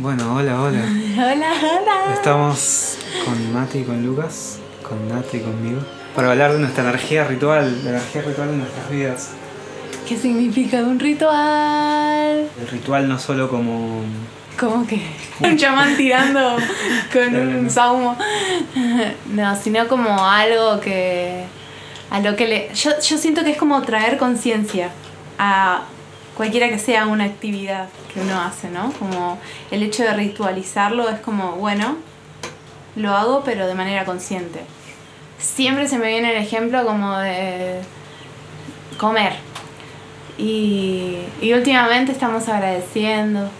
Bueno, hola, hola. Hola, hola. Estamos con Mati y con Lucas, con Nati y conmigo, para hablar de nuestra energía ritual, la energía ritual de nuestras vidas. ¿Qué significa un ritual? El ritual no solo como... Como que un chamán tirando con un saumo. No, sino como algo que. A lo que le. Yo, yo siento que es como traer conciencia a cualquiera que sea una actividad que uno hace, ¿no? Como el hecho de ritualizarlo es como, bueno, lo hago pero de manera consciente. Siempre se me viene el ejemplo como de comer. Y, y últimamente estamos agradeciendo,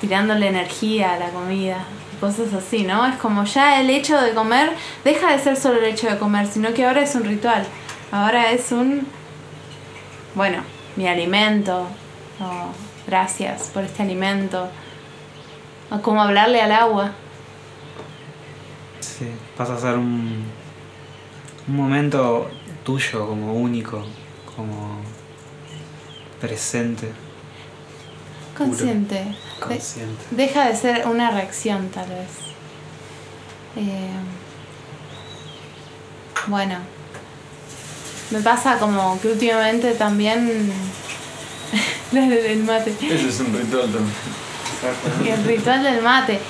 tirándole energía a la comida, cosas así, ¿no? Es como ya el hecho de comer deja de ser solo el hecho de comer, sino que ahora es un ritual. Ahora es un, bueno, mi alimento, o gracias por este alimento, o como hablarle al agua. Sí, pasa a ser un, un momento tuyo, como único, como presente, Consciente. Consciente. deja de ser una reacción, tal vez. Eh, bueno, me pasa como que últimamente también. la del mate. Ese es un ritual también. El ritual del mate.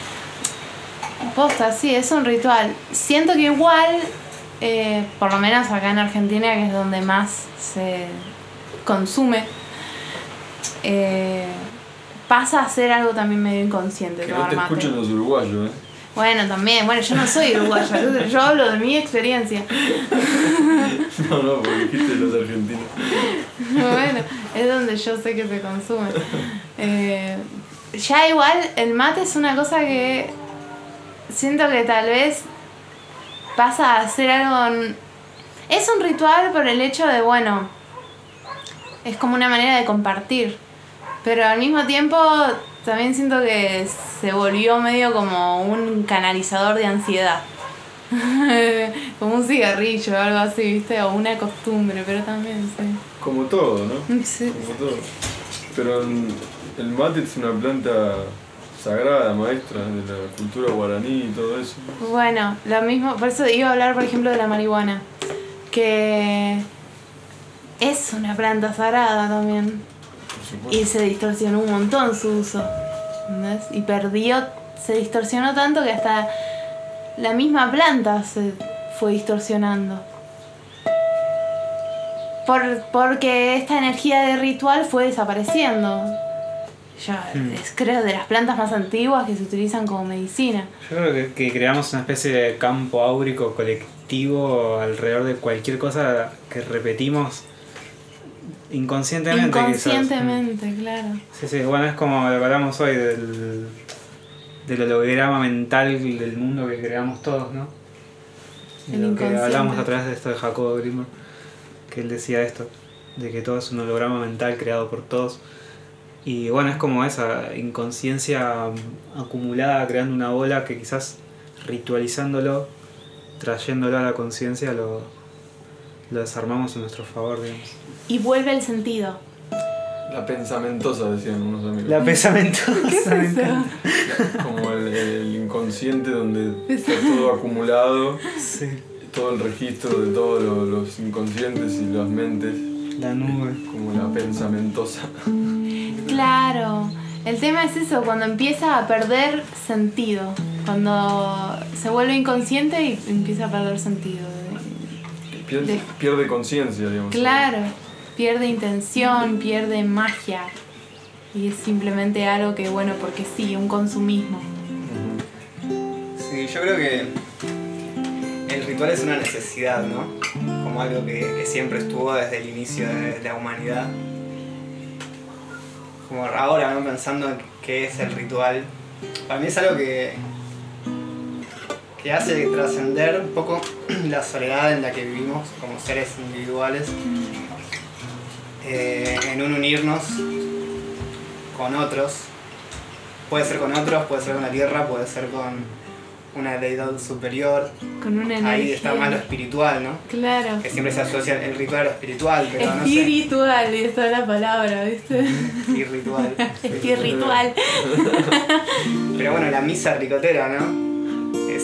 Posta, sí, es un ritual. Siento que igual, eh, por lo menos acá en Argentina, que es donde más se consume, eh, pasa a ser algo también medio inconsciente. Que no te mate. escuchen los uruguayos, ¿eh? Bueno, también, bueno, yo no soy uruguaya, yo- yo hablo de mi experiencia. No, no, porque dijiste los argentinos. bueno, es donde yo sé que se consume. Eh, ya igual, el mate es una cosa que siento que tal vez pasa a ser algo... Es un ritual por el hecho de, bueno, es como una manera de compartir. Pero al mismo tiempo también siento que se volvió medio como un canalizador de ansiedad. como un cigarrillo o algo así, ¿viste? O una costumbre, pero también, sí. Como todo, ¿no? Sí. Como todo. Pero el el mate es una planta sagrada, maestra de la cultura guaraní y todo eso. Bueno, lo mismo, por eso iba a hablar, por ejemplo, de la marihuana, que es una planta sagrada también. Y se distorsionó un montón su uso, ¿entendés? Y perdió, se distorsionó tanto que hasta la misma planta se fue distorsionando. Por, porque esta energía de ritual fue desapareciendo. Yo Hmm. es creo de las plantas más antiguas que se utilizan como medicina. Yo creo que, que creamos una especie de campo áurico colectivo alrededor de cualquier cosa que repetimos inconscientemente. quizás. Inconscientemente, claro. Sí, sí, bueno, es como lo que hablamos hoy del, del holograma mental del mundo que creamos todos, ¿no? El lo que hablamos a través de esto de Jacobo Grimmer, que él decía esto, de que todo es un holograma mental creado por todos. Y bueno, es como esa inconsciencia acumulada creando una bola que quizás ritualizándolo, trayéndolo a la conciencia, lo, lo desarmamos en nuestro favor, digamos. Y vuelve el sentido. La pensamentosa, decían unos amigos. La pesamentosa. ¿Qué es me eso? encanta. Como el, el inconsciente donde está todo acumulado, Sí. todo el registro de todos lo- los inconscientes y las mentes, La nube. como la pensamentosa. Claro. El tema es eso, cuando empieza a perder sentido. Cuando se vuelve inconsciente y empieza a perder sentido. Pierde, De- pierde conciencia, digamos. Claro. Pierde intención, pierde magia. Y es simplemente algo que, bueno, porque sí, un consumismo. Sí, yo creo que el ritual es una necesidad, ¿no? Como algo que, que siempre estuvo desde el inicio de la humanidad. Como ahora, ¿no? Pensando en qué es el ritual. Para mí es algo que, que hace trascender un poco la soledad en la que vivimos como seres individuales. eh, en un unirnos con otros. Puede ser con otros, puede ser con la tierra, puede ser con, una deidad superior. Con una energía. Ahí está más lo espiritual, ¿no? Claro. Que siempre se asocia el ritual a lo espiritual, pero no sé. Espiritual, y está la palabra, ¿viste? Y ritual. Espiritual. Pero bueno, la misa ricotera, ¿no?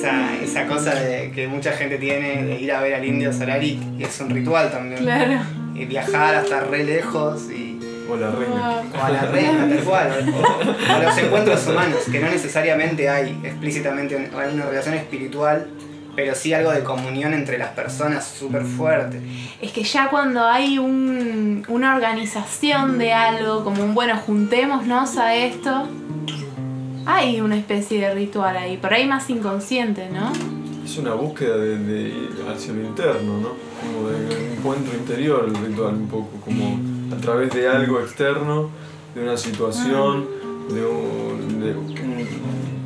Esa, esa cosa de, que mucha gente tiene de ir a ver al indio Solari, y es un ritual también. Claro. Y viajar hasta re lejos y. O la reina. O a la reina, tal cual. O, o los encuentros humanos, que no necesariamente hay explícitamente una relación espiritual, pero sí algo de comunión entre las personas súper fuerte. Es que ya cuando hay un, una organización de algo, como un bueno, juntémonos a esto, hay una especie de ritual ahí, por ahí más inconsciente, ¿no? Es una búsqueda de, de hacia lo interno, ¿no? Como de encuentro interior el ritual, un poco, como a través de algo externo, de una situación, de un, de un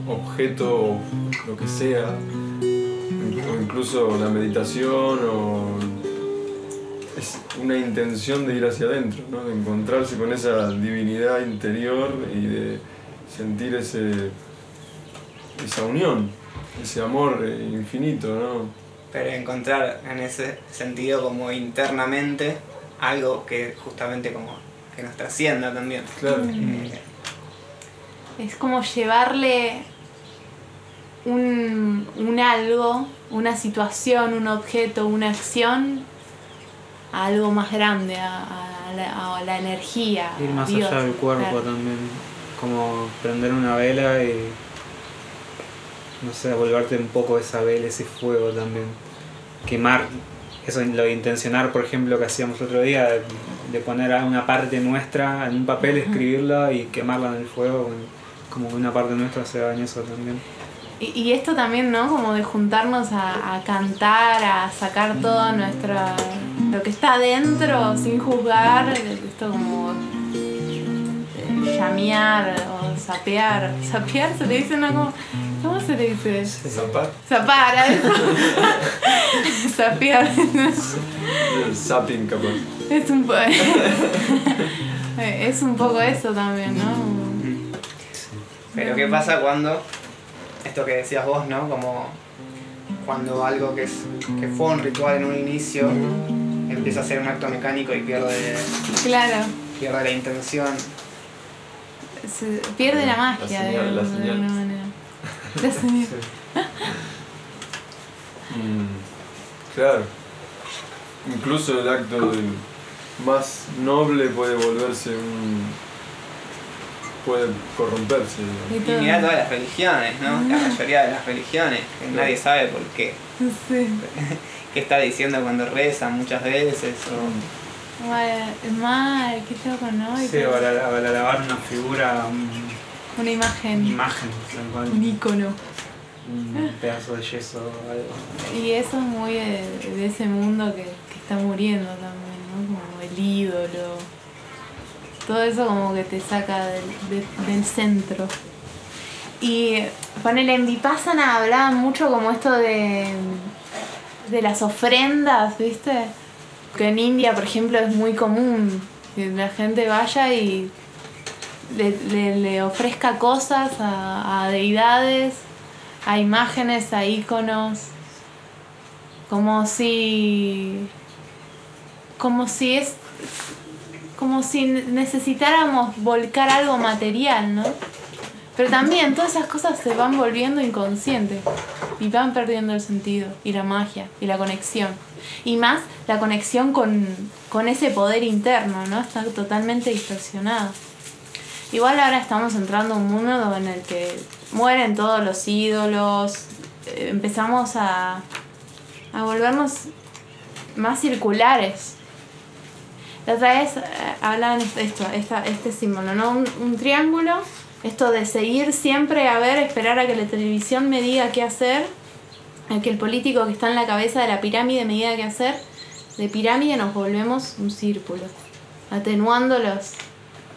objeto, lo que sea, o incluso la meditación, o es una intención de ir hacia adentro, ¿no? De encontrarse con esa divinidad interior y de sentir ese, esa unión, ese amor eh, infinito, ¿no? Pero encontrar en ese sentido como internamente algo que justamente como que nos trascienda también. Claro. Eh, Es como llevarle un, un algo, una situación, un objeto, una acción a algo más grande, a, a la, a la energía. Ir más Dios, allá del cuerpo claro. también. Como prender una vela y. No sé, volverte un poco esa vela, ese fuego también. Quemar. Eso, lo de intencionar, por ejemplo, que hacíamos el otro día, de, de poner una parte nuestra en un papel, escribirla y quemarla en el fuego. Como que una parte nuestra se en eso también. Y, y esto también, ¿no? Como de juntarnos a, a cantar, a sacar todo nuestra. lo que está adentro sin juzgar. Esto como. Eh, llamear o sapear. ¿Sapear se le dice? No, ¿cómo, cómo se le dice? Zapar. Zapar, a eso. Sapear. Zapping capaz. es un po- Es un poco eso también, ¿no? Pero ¿qué pasa cuando, esto que decías vos, ¿no? Como cuando algo que, es, que fue un ritual en un inicio empieza a ser un acto mecánico y pierde, Claro. pierde la intención. Se pierde la magia La de, señal, la de señal. alguna manera. La señal. Mm, claro. Incluso el acto más noble puede volverse un. puede corromperse. Y Y mirá todas las religiones, ¿no? La mayoría de las religiones, que nadie sabe por qué. Sí. ¿Qué está diciendo cuando reza muchas veces? O... Mal, mal, qué loco, ¿no? Sí, todo. para, para alabar una figura, un- Una una imagen, imagen, tal cual, un icono. un pedazo de yeso o algo. Y eso es muy de, de ese mundo que, que está muriendo también, ¿no? Como el ídolo. Todo eso como que te saca del, de- del centro. Y ponele en Vipassana hablaban mucho como esto de, de las ofrendas, ¿viste? Que en India, por ejemplo, es muy común que la gente vaya y le, le- ofrezca cosas a, a deidades, a imágenes, a íconos, como si. como si es. como si necesitáramos volcar algo material, ¿no? Pero también todas esas cosas se van volviendo inconscientes y van perdiendo el sentido y la magia y la conexión. Y más la conexión con, con ese poder interno, ¿no? Está totalmente distorsionado. Igual ahora estamos entrando a un mundo en el que mueren todos los ídolos, eh, empezamos a, a volvernos más circulares. La otra vez eh, hablaban esto, esta, este símbolo, ¿no? Un triángulo, esto de seguir siempre a ver, esperar a que la televisión me diga qué hacer, a que el político que está en la cabeza de la pirámide me diga qué hacer. De pirámide nos volvemos un círculo, atenuando los,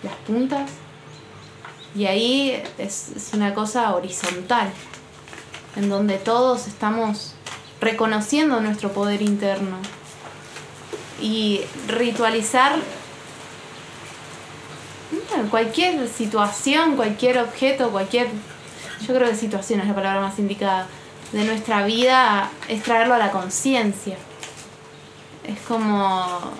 las puntas y ahí es, una cosa horizontal, en donde todos estamos reconociendo nuestro poder interno. Y ritualizar cualquier situación, cualquier objeto, cualquier... Yo creo que situación es la palabra más indicada. De nuestra vida es traerlo a la conciencia. Es como...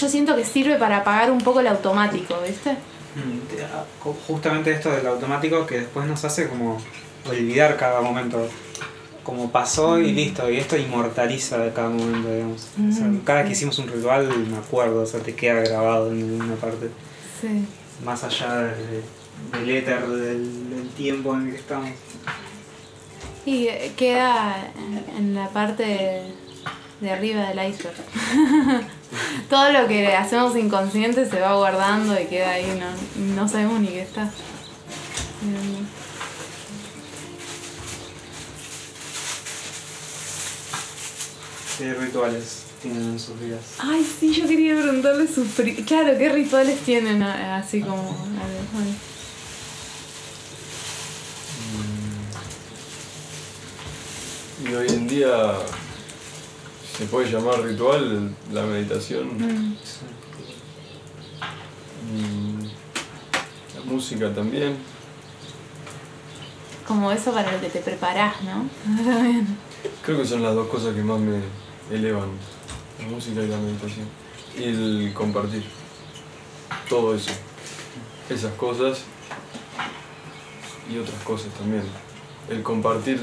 Yo siento que sirve para apagar un poco el automático, ¿viste? Mm, ah, Justamente esto del automático que después nos hace como olvidar cada momento. Como pasó y listo, y esto inmortaliza de cada momento, digamos. O sea, Mm, cada que hicimos un ritual, me acuerdo, o sea, te queda grabado en alguna parte. Sí. Más allá de- del éter, del, del tiempo en el que estamos. Y queda en- en la parte de arriba del iceberg. Todo lo que hacemos inconsciente se va guardando y queda ahí, no, no sabemos ni qué está. ¿Qué rituales tienen en sus vidas? Ay, sí, yo quería preguntarle sus... Claro, ¿qué rituales tienen a- así como... a ver, bueno. Y hoy en día se puede llamar ritual la meditación, Mm. mm, la música también. Como eso para lo que te preparás, ¿no? Creo que son las dos cosas que más me elevan, la música y la meditación. Y el compartir. Todo eso. Esas cosas y otras cosas también. El compartir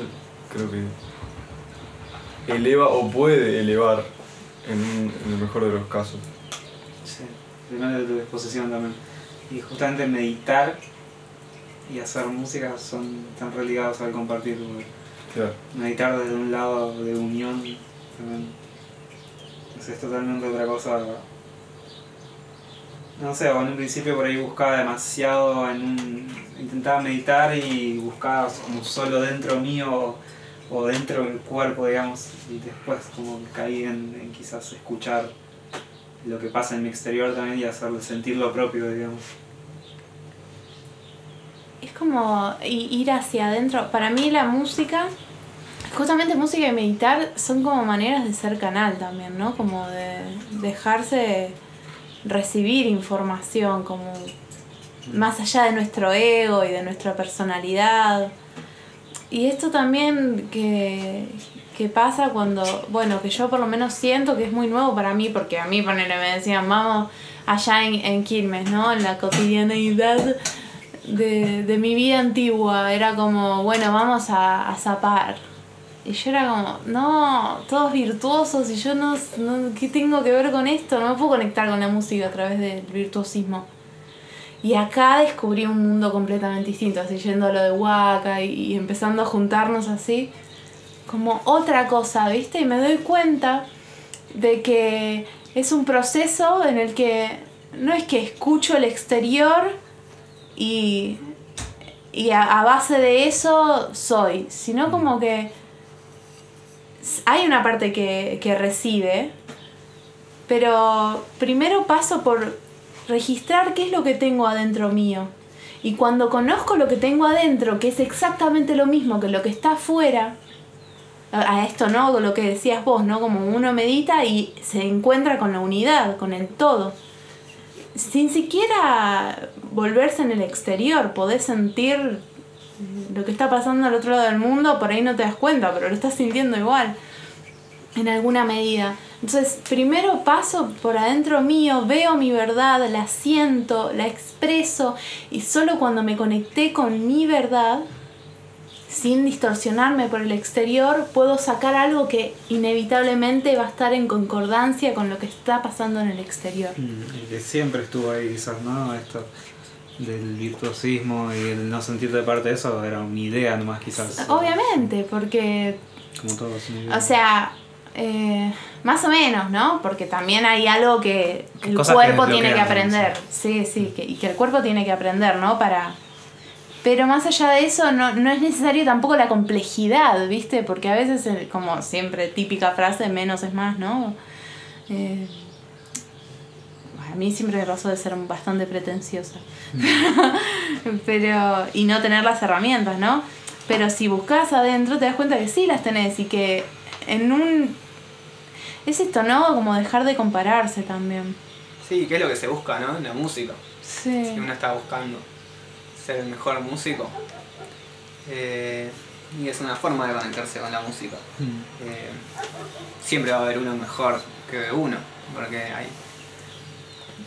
creo que eleva o puede elevar en, un- en el mejor de los casos. Sí, primero de tu disposición también. Y justamente meditar y hacer música son tan religados al compartir. Claro. Meditar desde un lado de unión también es, es totalmente otra cosa. No sé, en un principio por ahí buscaba demasiado en un. intentaba meditar y buscaba como solo dentro mío o dentro del cuerpo, digamos, y después como que caí en, en quizás escuchar lo que pasa en mi exterior también y hacerlo sentir lo propio, digamos. Es como ir hacia adentro. Para mí la música, justamente música y meditar son como maneras de ser canal también, ¿no? Como de dejarse recibir información, como más allá de nuestro ego y de nuestra personalidad. Y esto también que, que pasa cuando, bueno, que yo por lo menos siento que es muy nuevo para mí, porque a mí ponele, me decían, vamos allá en, en Quilmes, ¿no? En la cotidianeidad de, de mi vida antigua. Era como, bueno, vamos a, a zapar. Y yo era como, no, todos virtuosos y yo no, no, ¿qué tengo que ver con esto? No me puedo conectar con la música a través del virtuosismo. Y acá descubrí un mundo completamente distinto, así yendo a lo de Waka y, y empezando a juntarnos así, como otra cosa, ¿viste? Y me doy cuenta de que es un proceso en el que no es que escucho el exterior y, y a, a base de eso soy, sino como que hay una parte que, que recibe, pero primero paso por registrar qué es lo que tengo adentro mío. Y cuando conozco lo que tengo adentro, que es exactamente lo mismo que lo que está afuera, a esto no, lo que decías vos, ¿no? Como uno medita y se encuentra con la unidad, con el todo. Sin siquiera volverse en el exterior, podés sentir lo que está pasando al otro lado del mundo, por ahí no te das cuenta, pero lo estás sintiendo igual, en alguna medida. Entonces, primero paso por adentro mío, veo mi verdad, la siento, la expreso, y solo cuando me conecté con mi verdad, sin distorsionarme por el exterior, puedo sacar algo que inevitablemente va a estar en concordancia con lo que está pasando en el exterior. Y que siempre estuvo ahí quizás, ¿no? Esto del virtuosismo y el no sentirte parte de eso era una idea nomás quizás. Obviamente, porque, Como todo es una idea. o sea, eh, más o menos, ¿no? Porque también hay algo que el Cosas que cuerpo tiene que aprender. Sí, sí, que, y que el cuerpo tiene que aprender, ¿no? Para... Pero más allá de eso, no, no es necesario tampoco la complejidad, ¿viste? Porque a veces, como siempre, típica frase, menos es más, ¿no? Eh, a mí siempre me pasó de ser bastante pretenciosa. Pero, y no tener las herramientas, ¿no? Pero si buscas adentro te das cuenta que sí las tenés y que en un... Es esto, ¿no? Como dejar de compararse también. Sí, ¿qué es lo que se busca, no? En la música. Si Sí. uno está buscando ser el mejor músico. eh, Y es una forma de conectarse con la música. Mm. Eh, siempre va a haber uno mejor que uno, porque hay,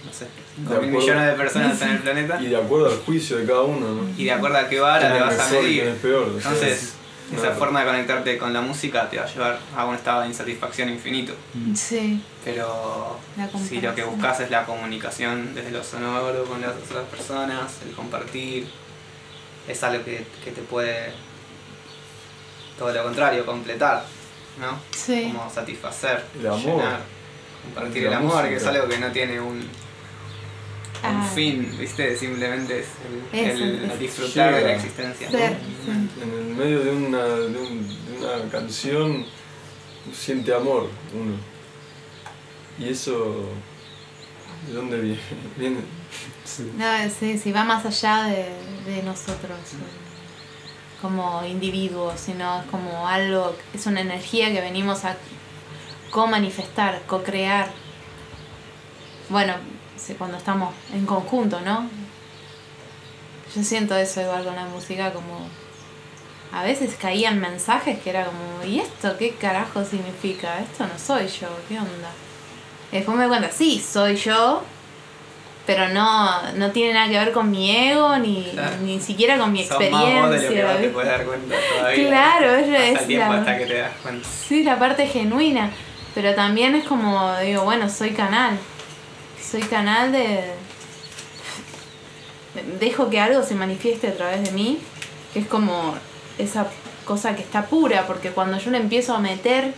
no sé, 5 mil acuerdo. millones de personas en el planeta Y de acuerdo al juicio de cada uno, ¿no? y de acuerdo a qué vara te vas a medir. peor, Entonces, esa claro. forma de conectarte con la música te va a llevar a un estado de insatisfacción infinito. Sí. Pero si lo que buscas es la comunicación desde lo sonoro con las otras personas, el compartir, es algo que, que te puede, todo lo contrario, completar, ¿no? Sí. Como satisfacer, El amor. llenar, compartir el amor, que es algo que no tiene un, un Ah. fin, ¿viste? Simplemente es el, disfrutar de la existencia. Ser, sí. En el medio de una, de, un- de una canción siente amor uno. Y eso, ¿de dónde viene? viene? No, sí, sí, va más allá de, de nosotros como individuos, sino es como algo, es una energía que venimos a co-manifestar, co-crear. Bueno, cuando estamos en conjunto, ¿no? Yo siento eso igual con la música, como a veces caían mensajes que era como, ¿y esto qué carajo significa? Esto no soy yo, ¿qué onda? Y después me di cuenta, sí, soy yo, pero no, no tiene nada que ver con mi ego, ni, Claro. ni siquiera con mi Sos más vos de lo que experiencia. vos te ¿viste? puedes dar cuenta todavía. Claro, es- es la- hasta que te das cuenta. Sí, la parte genuina. Pero también es como, digo, bueno, soy canal. Soy canal de... Dejo que algo se manifieste a través de mí, que es como esa cosa que está pura, porque cuando yo le empiezo a meter,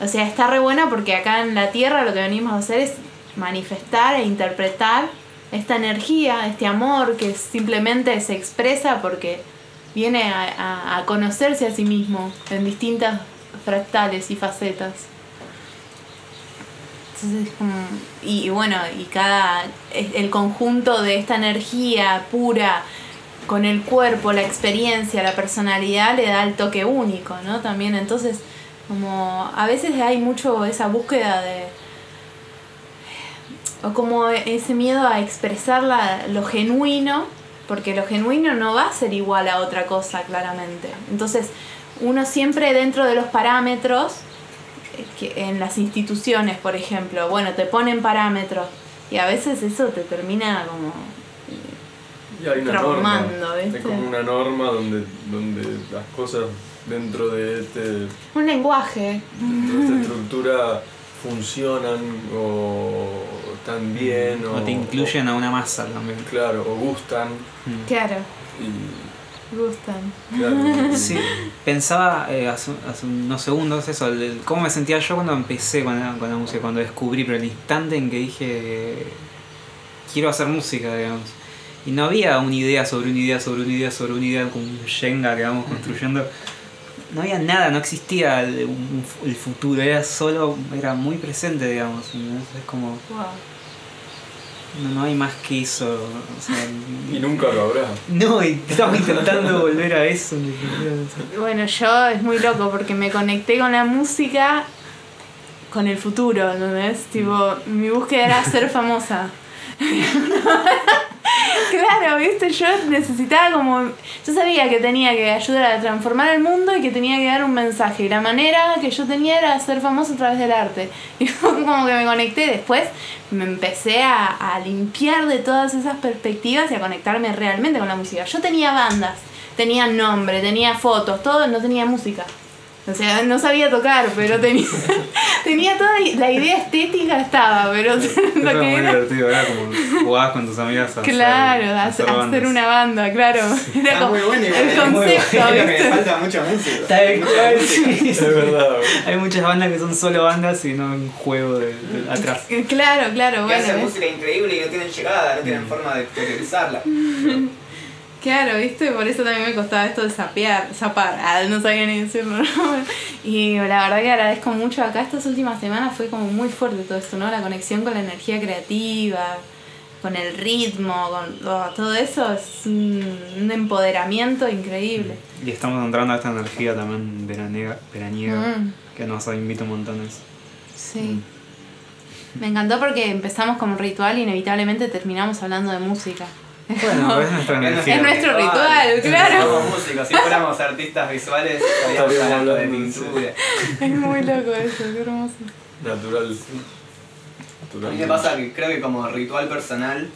o sea, está re buena porque acá en la Tierra lo que venimos a hacer es manifestar e interpretar esta energía, este amor que simplemente se expresa porque viene a, conocerse a sí mismo en distintas fractales y facetas. Y, y bueno, y cada, el conjunto de esta energía pura con el cuerpo, la experiencia, la personalidad le da el toque único, ¿no? También entonces, como a veces hay mucho esa búsqueda de, o como ese miedo a expresar la- lo genuino, porque lo genuino no va a ser igual a otra cosa, claramente. Entonces, uno siempre dentro de los parámetros, que en las instituciones, por ejemplo, bueno, te ponen parámetros y a veces eso te termina como... Y hay una norma. Traumando, ¿viste? Es como una norma donde, donde las cosas dentro de este Un lenguaje. dentro de esta estructura funcionan o están bien o, O te incluyen a una masa también. claro o gustan Mm. Claro, y gustan. claro Sí, pensaba eh, hace, hace unos segundos eso, el- el- cómo me sentía yo cuando empecé con la, con la música, cuando descubrí, pero el instante en que dije, quiero hacer música, digamos. Y no había una idea sobre una idea, sobre una idea, sobre una idea, como un Jenga que vamos construyendo. No había nada, no existía el, un- el futuro, era solo, era muy presente, digamos. Es como, Wow. No, no hay más que eso. o sea, y nunca lo habrá no, y estamos intentando volver a eso. no. Bueno, yo es muy loco porque me conecté con la música con el futuro, ¿entendés? Tipo, mi búsqueda era ser famosa. claro, viste, yo necesitaba como. Yo sabía que tenía que ayudar a transformar el mundo y que tenía que dar un mensaje. Y la manera que yo tenía era ser famosa a través del arte. Y fue como que me conecté. Después me empecé a, a limpiar de todas esas perspectivas y a conectarme realmente con la música. Yo tenía bandas, tenía nombre, tenía fotos, todo, no tenía música. O sea, no sabía tocar, pero tenía, tenía toda la idea estética estaba, pero lo era que muy era divertido, era como jugabas con tus amigas a Claro, hacer, a hacer, hacer una banda, claro. Era Está como muy bueno el es muy concepto, que ¿viste? me falta mucha música. Tal Mucha cual, música. sí. es verdad Hay muchas bandas que son solo bandas y no un juego de, de- atrás. Claro, claro, Que hacen bueno. música increíble y no tienen llegada, no tienen forma de exteriorizarla. Claro, ¿viste? Por eso también me costaba esto de sapear, zapar, ah, no sabía ni decirlo. ¿no? Y la verdad que agradezco mucho acá estas últimas semanas fue como muy fuerte todo esto, ¿no? La conexión con la energía creativa, con el ritmo, con todo, todo eso es un, un empoderamiento increíble. Y estamos entrando a esta energía también veraniega, veraniega Mm. que nos invita un montón. Es. Sí. Me encantó porque empezamos como un ritual y inevitablemente terminamos hablando de música. Bueno, pero es nuestra Es energía. Es nuestro ritual, claro. Somos músicos, si fuéramos artistas visuales, estaríamos hablando de pintura. Es muy loco eso, qué hermoso. Natural. A Natural. mí me pasa que creo que como ritual personal,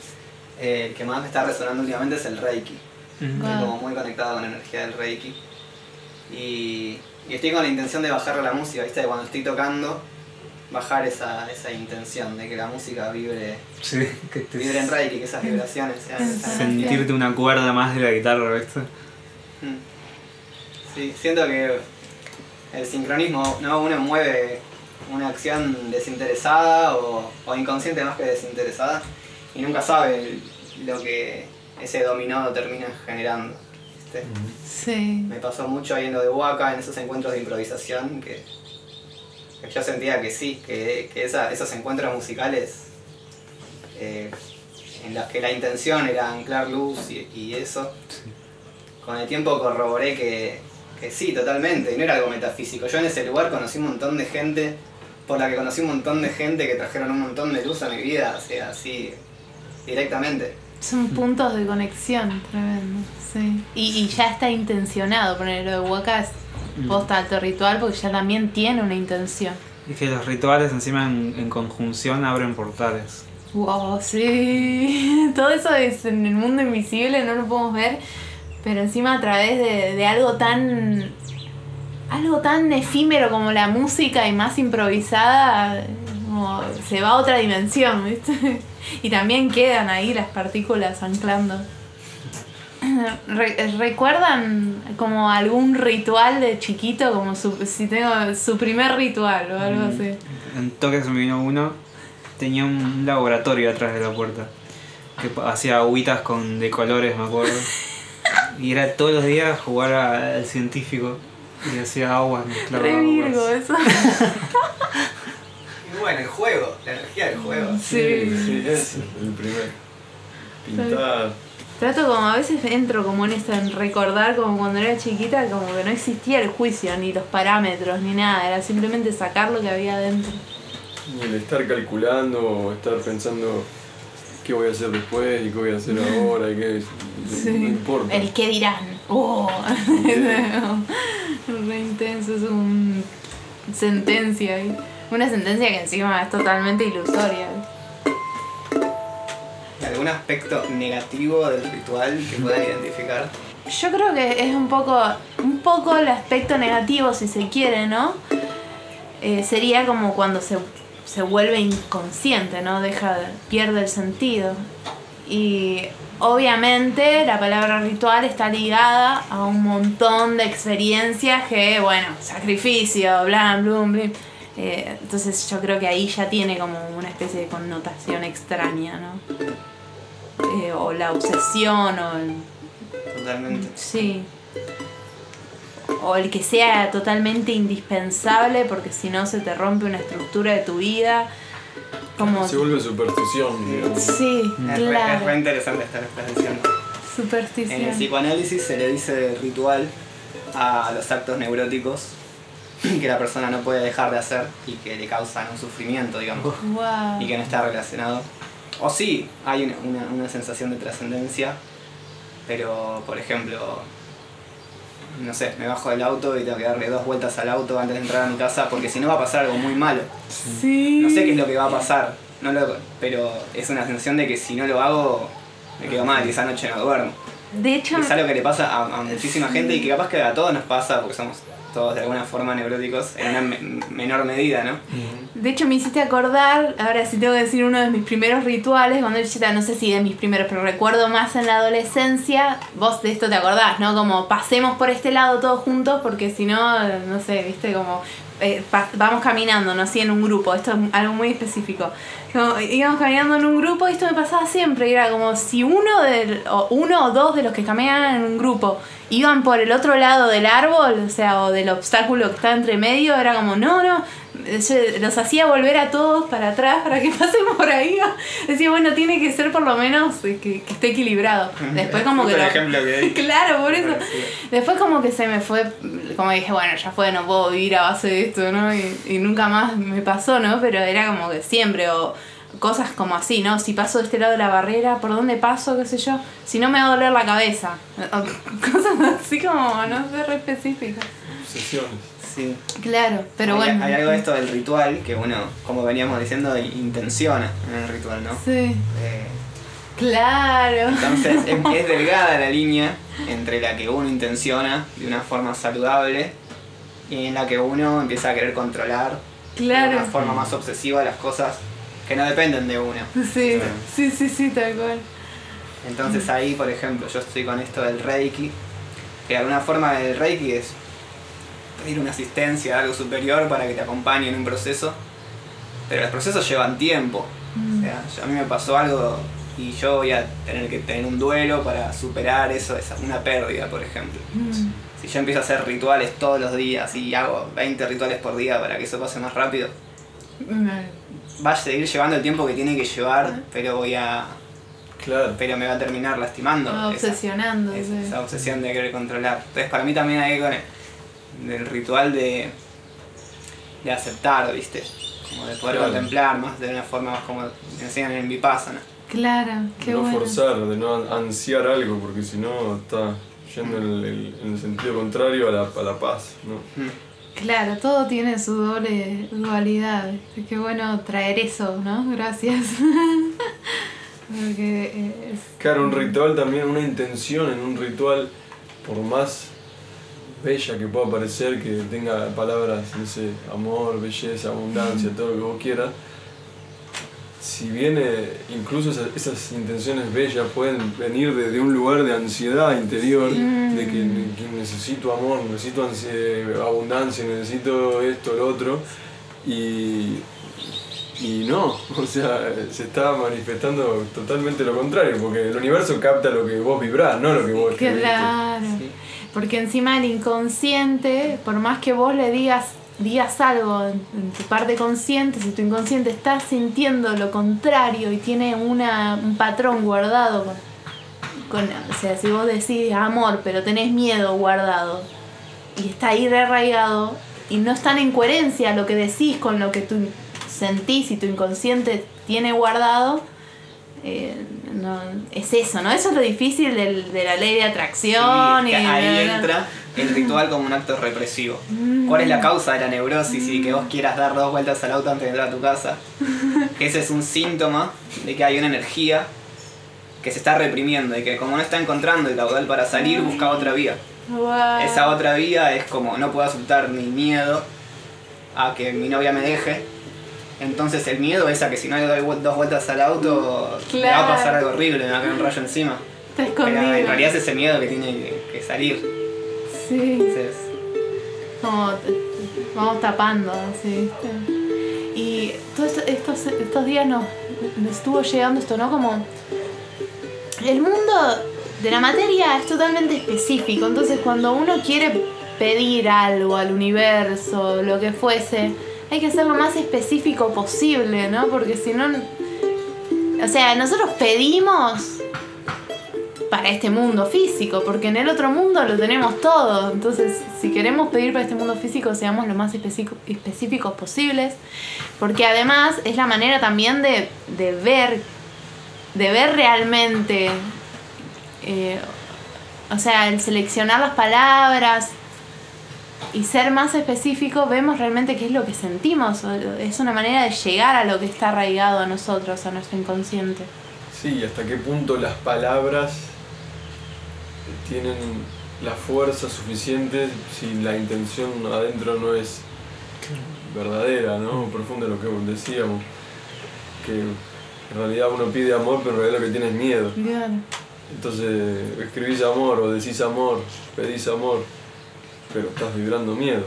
eh, el que más me está resonando últimamente es el Reiki. Estoy como muy conectado con la energía del Reiki. Y, y estoy con la intención de bajar la música, ¿viste? Cuando estoy tocando, bajar esa, esa intención de que la música vibre, Sí, que te vibre en Reiki, que esas vibraciones sean... sentirte una cuerda más de la guitarra, ¿viste? Mm. Sí, siento que el sincronismo, ¿no? Uno mueve una acción desinteresada o, o inconsciente más que desinteresada y nunca sabe lo que ese dominó termina generando. ¿viste? Sí. Me pasó mucho ahí en lo de Waka, en esos encuentros de improvisación, que yo sentía que sí, que, que esa- esos encuentros musicales eh, en los que la intención era anclar luz y, y eso, con el tiempo corroboré que, que sí, totalmente, y no era algo metafísico. Yo en ese lugar conocí un montón de gente, por la que conocí un montón de gente que trajeron un montón de luz a mi vida, o sea, así, directamente. Son puntos de conexión tremendo, sí. Y, y ya está intencionado poner lo de es posta alto ritual porque ya también tiene una intención. Y que los rituales encima en, en conjunción abren portales. Wow, sí. Todo eso es en el mundo invisible, no lo podemos ver, pero encima a través de, de algo tan. algo tan efímero como la música y más improvisada, como se va a otra dimensión, ¿viste? Y también quedan ahí las partículas anclando. Re- ¿Recuerdan como algún ritual de chiquito? Como su, si tengo su primer ritual o algo así. En toque se me vino uno, tenía un laboratorio atrás de la puerta. Que hacía agüitas con, de colores, me acuerdo. Y era todos los días jugar a- al científico. Y hacía aguas, mezclaba Re Virgo aguas. eso. Y bueno, el juego, la energía del juego. Sí. Sí, ese, el primer. Pintar. Trato como a veces entro como en esto, en recordar como cuando era chiquita, como que no existía el juicio, ni los parámetros, ni nada, era simplemente sacar lo que había adentro. Y el estar calculando, o estar pensando qué voy a hacer después y qué voy a hacer ahora y qué. No importa. El qué dirán. Oh. Re intenso, es un sentencia ahí. Una sentencia que encima es totalmente ilusoria. ¿Algún aspecto negativo del ritual que puedan identificar? Yo creo que es un poco, un poco el aspecto negativo, si se quiere, ¿no? Eh, sería como cuando se, se vuelve inconsciente, ¿no? Deja, pierde el sentido. Y obviamente la palabra ritual está ligada a un montón de experiencias que, bueno, sacrificio, bla, blum, blum. Eh, entonces yo creo que ahí ya tiene como una especie de connotación extraña, ¿no? Eh, o la obsesión, o el, Totalmente. Sí. O el que sea totalmente indispensable porque si no se te rompe una estructura de tu vida. Como... Se vuelve superstición, digamos. Sí, Es, re, es re claro. interesante esto que estás diciendo. En el Superstición. psicoanálisis se le dice ritual a los actos neuróticos que la persona no puede dejar de hacer y que le causan un sufrimiento, digamos, Wow. y que no está relacionado. O sí, hay una, una- una sensación de trascendencia, pero por ejemplo, no sé, me bajo del auto y tengo que darle dos vueltas al auto antes de entrar a mi casa porque si no va a pasar algo muy malo. Sí. No sé qué es lo que va a pasar, no lo- pero es una sensación de que si no lo hago me quedo mal y esa noche no duermo. De hecho, Es algo que le pasa a, a muchísima gente y que capaz que a todos nos pasa porque somos todos de alguna forma neuróticos en una me- menor medida, ¿no? de hecho me hiciste acordar, ahora sí tengo que decir uno de mis primeros rituales, cuando yo no sé si de mis primeros, pero recuerdo más en la adolescencia, vos de esto te acordás, ¿no? Como pasemos por este lado todos juntos porque si no, no sé, viste, como eh, pa- vamos caminando, no así en un grupo, esto es algo muy específico. Como, íbamos caminando en un grupo y esto me pasaba siempre, era como si uno, del, o uno o dos de los que caminaban en un grupo iban por el otro lado del árbol, o sea, o del obstáculo que está entre medio, era como, no, no, los hacía volver a todos para atrás para que pasen por ahí. Decía, bueno, tiene que ser por lo menos eh, que, que esté equilibrado. Después como que... Lo- claro, por eso. Después como que se me fue, como dije, bueno, ya fue, no puedo vivir a base de esto, ¿no? Y, y nunca más me pasó, ¿no? Pero era como que siempre, o, cosas como así, ¿no? Si paso de este lado de la barrera, ¿por dónde paso? ¿Qué sé yo? Si no me va a doler la cabeza. O Cosas así como, no sé, re específicas. Obsesiones. Sí. Claro, pero hay, bueno. hay algo de esto del ritual que uno, como veníamos diciendo, intenciona en el ritual, ¿no? Sí, Eh, claro. entonces es, es delgada la línea entre la que uno intenciona de una forma saludable y en la que uno empieza a querer controlar de una forma más obsesiva las cosas que no dependen de uno. Sí, sí, sí, sí, tal cual. Entonces ahí, por ejemplo, yo estoy con esto del Reiki, que de alguna forma el Reiki es pedir una asistencia a algo superior para que te acompañe en un proceso, pero los procesos llevan tiempo. O sea, yo- a mí me pasó algo y yo voy a tener que tener un duelo para superar eso, esa, una pérdida, por ejemplo. Mm. Si yo empiezo a hacer rituales todos los días y hago 20 rituales por día para que eso pase más rápido, Mm. va a seguir llevando el tiempo que tiene que llevar, pero voy a Claro. pero me va a terminar lastimando. Ah, esa- Obsesionando. es- sí. esa obsesión de querer controlar. Entonces para mí también hay con el, del ritual de, de aceptar, ¿viste? Como de poder Claro. contemplar más de una forma más como enseñan en Vipassana. Claro, qué no bueno. forzar, de no ansiar algo, porque si no está yendo en el, en el sentido contrario a la, a la paz, ¿no? Mm. Claro, todo tiene su doble dualidad. Qué bueno traer eso, ¿no? Gracias. Porque eh, es... Claro, un ritual también, una intención en un ritual, por más bella que pueda parecer, que tenga palabras, no sé, amor, belleza, abundancia, todo lo que vos quieras, si viene, incluso esas, esas intenciones bellas pueden venir desde un lugar de ansiedad interior, de que, que necesito amor, necesito abundancia, necesito esto, lo otro, y, y no, o sea, se está manifestando totalmente lo contrario, porque el universo capta lo que vos vibrás, no lo que vos escribiste. Claro. Sí. Porque encima el inconsciente, por más que vos le digas, digas algo en, tu parte consciente, si tu inconsciente está sintiendo lo contrario y tiene una, un patrón guardado con, con- o sea, si vos decís amor, pero tenés miedo guardado y está ahí re arraigado y no están en coherencia lo que decís con lo que tú sentís y tu inconsciente tiene guardado, eh, no, es eso, ¿no? Eso es lo difícil del- de la ley de atracción Sí, y ahí entra el ritual como un acto represivo. ¿Cuál es la causa de la neurosis y que vos quieras dar dos vueltas al auto antes de entrar a tu casa? Ese es un síntoma de que hay una energía que se está reprimiendo y que como no está encontrando el caudal para salir, busca otra vía. Esa otra vía es como no puedo aceptar mi miedo a que mi novia me deje. Entonces el miedo es a que si no le doy dos vueltas al auto va a pasar algo horrible, me va a caer un rayo encima. Está Pero escondido. en realidad es ese miedo que tiene que, salir. Sí, Entonces, como vamos tapando, así, ¿viste? Y todos estos, estos días nos, nos estuvo llegando esto, ¿no? Como el mundo de la materia es totalmente específico, entonces cuando uno quiere pedir algo al universo, lo que fuese, hay que ser lo más específico posible, ¿no? Porque si no... O sea, nosotros pedimos para este mundo físico, porque en el otro mundo lo tenemos todo. Entonces, si queremos pedir para este mundo físico, seamos lo más específico- específicos posibles, porque además es la manera también de, de ver, de ver realmente, eh, o sea, el seleccionar las palabras y ser más específico, vemos realmente qué es lo que sentimos. Es una manera de llegar a lo que está arraigado a nosotros, a nuestro inconsciente. Sí, y hasta qué punto las palabras tienen la fuerza suficiente si la intención adentro no es verdadera, ¿no? Profunda lo que decíamos. Que en realidad uno pide amor, pero en realidad lo que tiene es miedo. Claro. Entonces escribís amor o decís amor, pedís amor, pero estás vibrando miedo.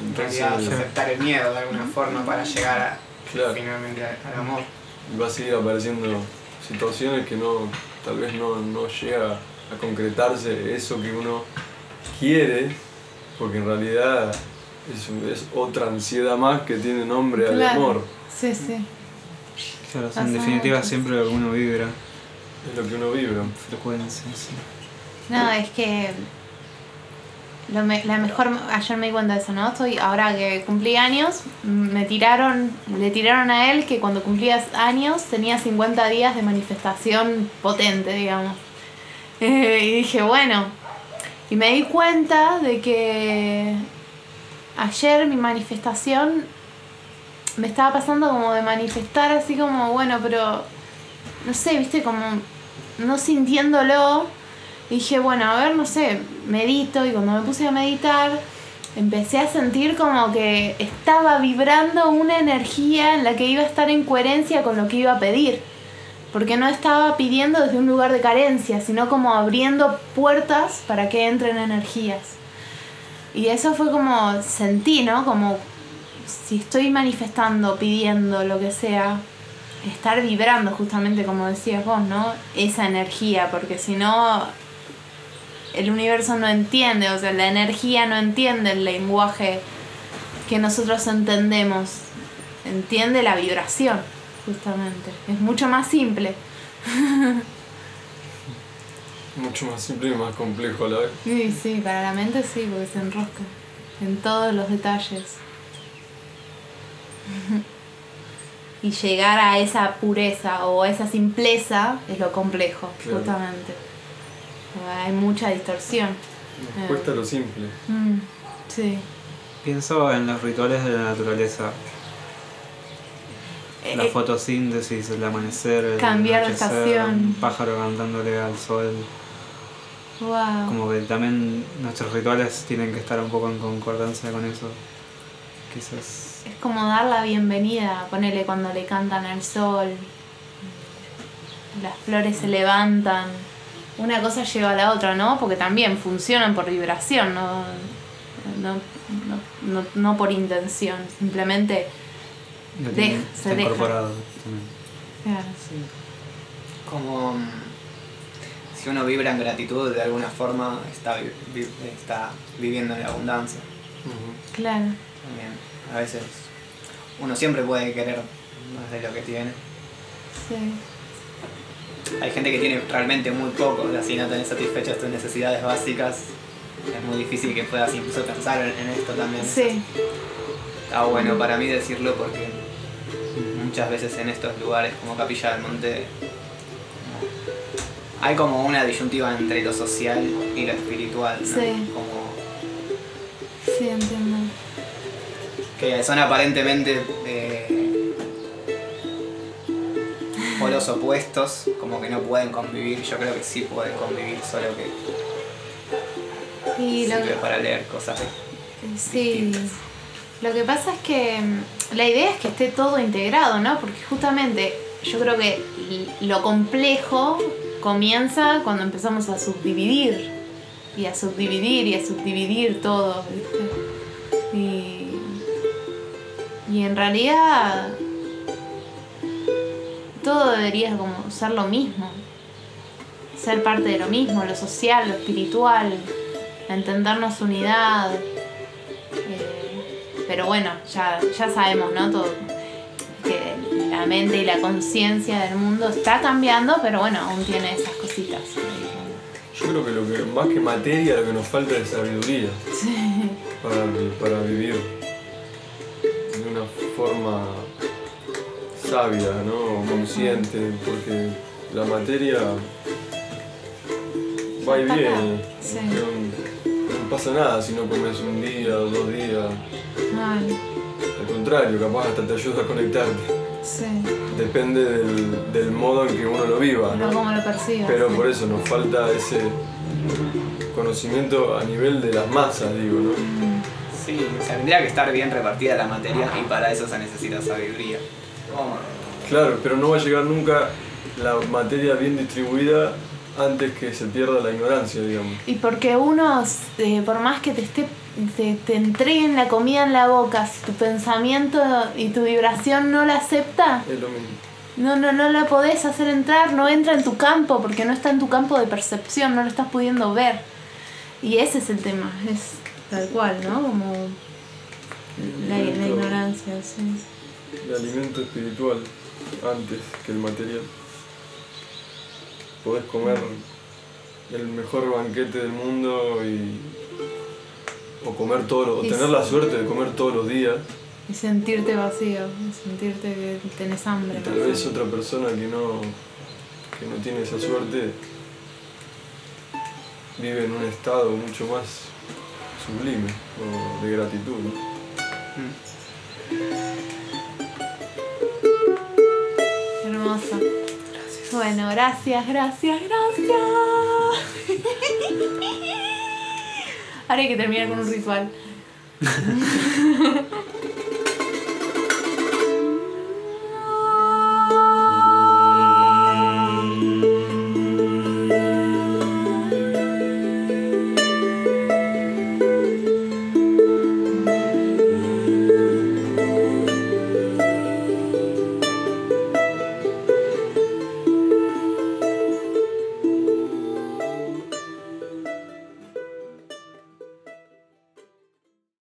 en Entonces realidad es aceptar el miedo de alguna forma para llegar a, Claro. finalmente al al amor. va a seguir apareciendo situaciones que no, tal vez no, no llega a concretarse eso que uno quiere, porque en realidad es, es otra ansiedad más que tiene nombre al Claro. amor. Sí, sí. Claro, en definitiva siempre lo que uno vibra, Es lo que uno vibra. frecuencia, sí. No, es que lo me- la mejor, ayer me di cuenta de eso, ¿no? Estoy, ahora que cumplí años, me tiraron, le tiraron a él que cuando cumplías años tenía 50 días de manifestación potente, digamos. Eh, y dije, bueno, y me di cuenta de que ayer mi manifestación me estaba pasando como de manifestar así como, bueno, pero no sé, viste, como no sintiéndolo. Dije, bueno, a ver, no sé, medito y cuando me puse a meditar empecé a sentir como que estaba vibrando una energía en la que iba a estar en coherencia con lo que iba a pedir. Porque no estaba pidiendo desde un lugar de carencia, sino como abriendo puertas para que entren energías. Y eso fue como sentí, ¿no? Como si estoy manifestando, pidiendo, lo que sea, estar vibrando justamente como decías vos, ¿no? Esa energía, porque si no, el universo no entiende, o sea, la energía no entiende el lenguaje que nosotros entendemos, entiende la vibración, justamente. Es mucho más simple. Mucho más simple y más complejo la vez. Sí, sí, para la mente sí, porque se enrosca en todos los detalles. Y llegar a esa pureza o esa simpleza es lo complejo, Claro. justamente. Hay mucha distorsión. Nos cuesta lo simple. Mm, sí. Pienso en los rituales de la naturaleza. La Eh, fotosíntesis, el amanecer, el Cambiar de estación. un pájaro cantándole al sol. wow. Como que también nuestros rituales tienen que estar un poco en concordancia con eso. Quizás. Es como dar la bienvenida, ponele cuando le cantan al sol, las flores se levantan, una cosa lleva a la otra, ¿no? Porque también funcionan por vibración, no, no, no, no- no por intención, simplemente, Deja- se deja. incorporado también. claro, Como mm, si uno vibra en gratitud, de alguna forma está, vi- está viviendo en la abundancia. Claro, También, a veces uno siempre puede querer más de lo que tiene. sí, Hay gente que tiene realmente muy poco, así no tenés satisfechas tus necesidades básicas. Es muy difícil que puedas incluso pensar en, en esto también. sí, Está bueno para mí decirlo porque muchas veces en estos lugares como Capilla del Monte hay como una disyuntiva entre lo social y lo espiritual, ¿no? Sí. Como sí, entiendo. que son aparentemente eh, polos opuestos, como que no pueden convivir. Yo creo que sí pueden convivir, solo que Y lo sirve que, para leer cosas. Sí. distintas. Lo que pasa es que mm, la idea es que esté todo integrado, ¿no? Porque justamente yo creo que lo complejo comienza cuando empezamos a subdividir. Y a subdividir y a subdividir todo, ¿viste? Y, y en realidad todo debería como ser lo mismo. Ser parte de lo mismo, lo social, lo espiritual, entendernos unidad. Eh, pero bueno, ya, ya sabemos, ¿no? Todo, que la mente y la conciencia del mundo está cambiando, pero bueno, aún tiene esas cositas. Yo creo que, lo que más que materia lo que nos falta es sabiduría para, vi- para vivir de una forma sabia, ¿no? consciente, porque la materia va y viene. sí. No, no pasa nada si no comes un día o dos días. Al contrario, capaz hasta te ayuda a conectarte. sí, Depende del, del modo en que uno lo viva, no ¿no? como lo percibas. Pero sí. por eso nos falta ese conocimiento a nivel de las masas, digo, ¿no? Mm, Sí, o sea, tendría que estar bien repartida la materia y para eso se necesita sabiduría. Claro, pero no va a llegar nunca la materia bien distribuida antes que se pierda la ignorancia, digamos. Y porque uno, eh, por más que te esté te, te entreguen la comida en la boca, si tu pensamiento y tu vibración no la acepta, Es lo mismo. no, no, no la podés hacer entrar, no entra en tu campo, porque no está en tu campo de percepción, no lo estás pudiendo ver. Y ese es el tema, es tal cual, ¿no? Como la, la ignorancia, sí. El alimento espiritual antes que el material. Podés comer el mejor banquete del mundo y o comer todos los, o tener la suerte de comer todos los días, Y sentirte vacío, y sentirte que tenés hambre. y tal vez otra persona que no, que no tiene esa suerte vive en un estado mucho más sublime o de gratitud. ¿no? Hermoso. Bueno, gracias, gracias, gracias. Ahora hay que terminar con un ritual.